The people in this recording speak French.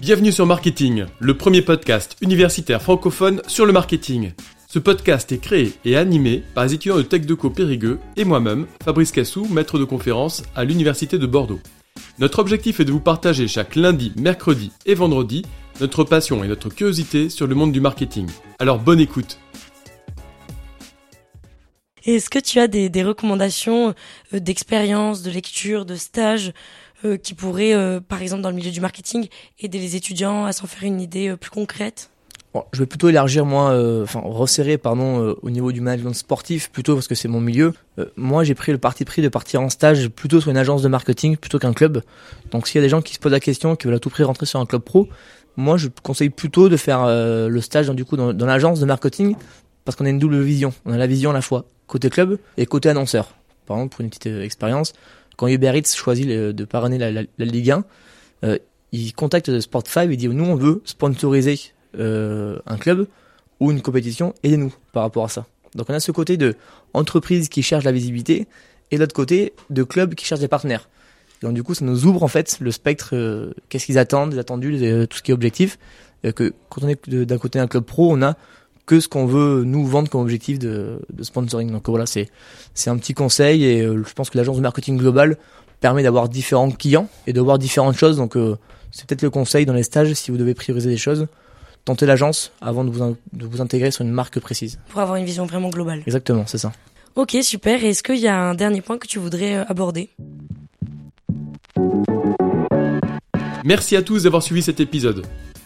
Bienvenue sur Marketing, le premier podcast universitaire francophone sur le marketing. Ce podcast est créé et animé par les étudiants de TechDeco Périgueux et moi-même, Fabrice Cassou, maître de conférence à l'Université de Bordeaux. Notre objectif est de vous partager chaque lundi, mercredi et vendredi notre passion et notre curiosité sur le monde du marketing. Alors bonne écoute Est-ce que tu as des, recommandations euh, d'expérience, de lecture, de stage euh, qui pourraient, euh, par exemple dans le milieu du marketing, aider les étudiants à s'en faire une idée plus concrète je vais plutôt élargir moi, enfin resserrer pardon au niveau du management sportif plutôt parce que c'est mon milieu. moi j'ai pris le parti pris de partir en stage plutôt sur une agence de marketing plutôt qu'un club. Donc s'il y a des gens qui se posent la question, qui veulent à tout prix rentrer sur un club pro, moi je conseille plutôt de faire le stage du coup dans, dans l'agence de marketing parce qu'on a une double vision. On a la vision à la fois côté club et côté annonceur. Par exemple, pour une petite euh, expérience, quand Uber Eats choisit de parrainer la, Ligue 1, euh, il contacte Sport5 et dit nous on veut sponsoriser euh, un club ou une compétition, aidez-nous par rapport à ça. Donc on a ce côté de entreprise qui cherche la visibilité et l'autre côté de club qui cherche des partenaires. donc du coup ça nous ouvre en fait le spectre, euh, qu'est-ce qu'ils attendent, les attendus, tout ce qui est objectif. quand on est d'un côté un club pro, on a que ce qu'on veut nous vendre comme objectif de, de sponsoring. Donc voilà, c'est c'est un petit conseil et euh, je pense que l'agence de marketing global permet d'avoir différents clients et de voir différentes choses. Donc euh, c'est peut-être le conseil dans les stages si vous devez prioriser des choses. Tentez l'agence avant de vous, de vous intégrer sur une marque précise. Pour avoir une vision vraiment globale. Exactement, c'est ça. Ok, super. Est-ce qu'il y a un dernier point que tu voudrais euh, aborder? Merci à tous d'avoir suivi cet épisode.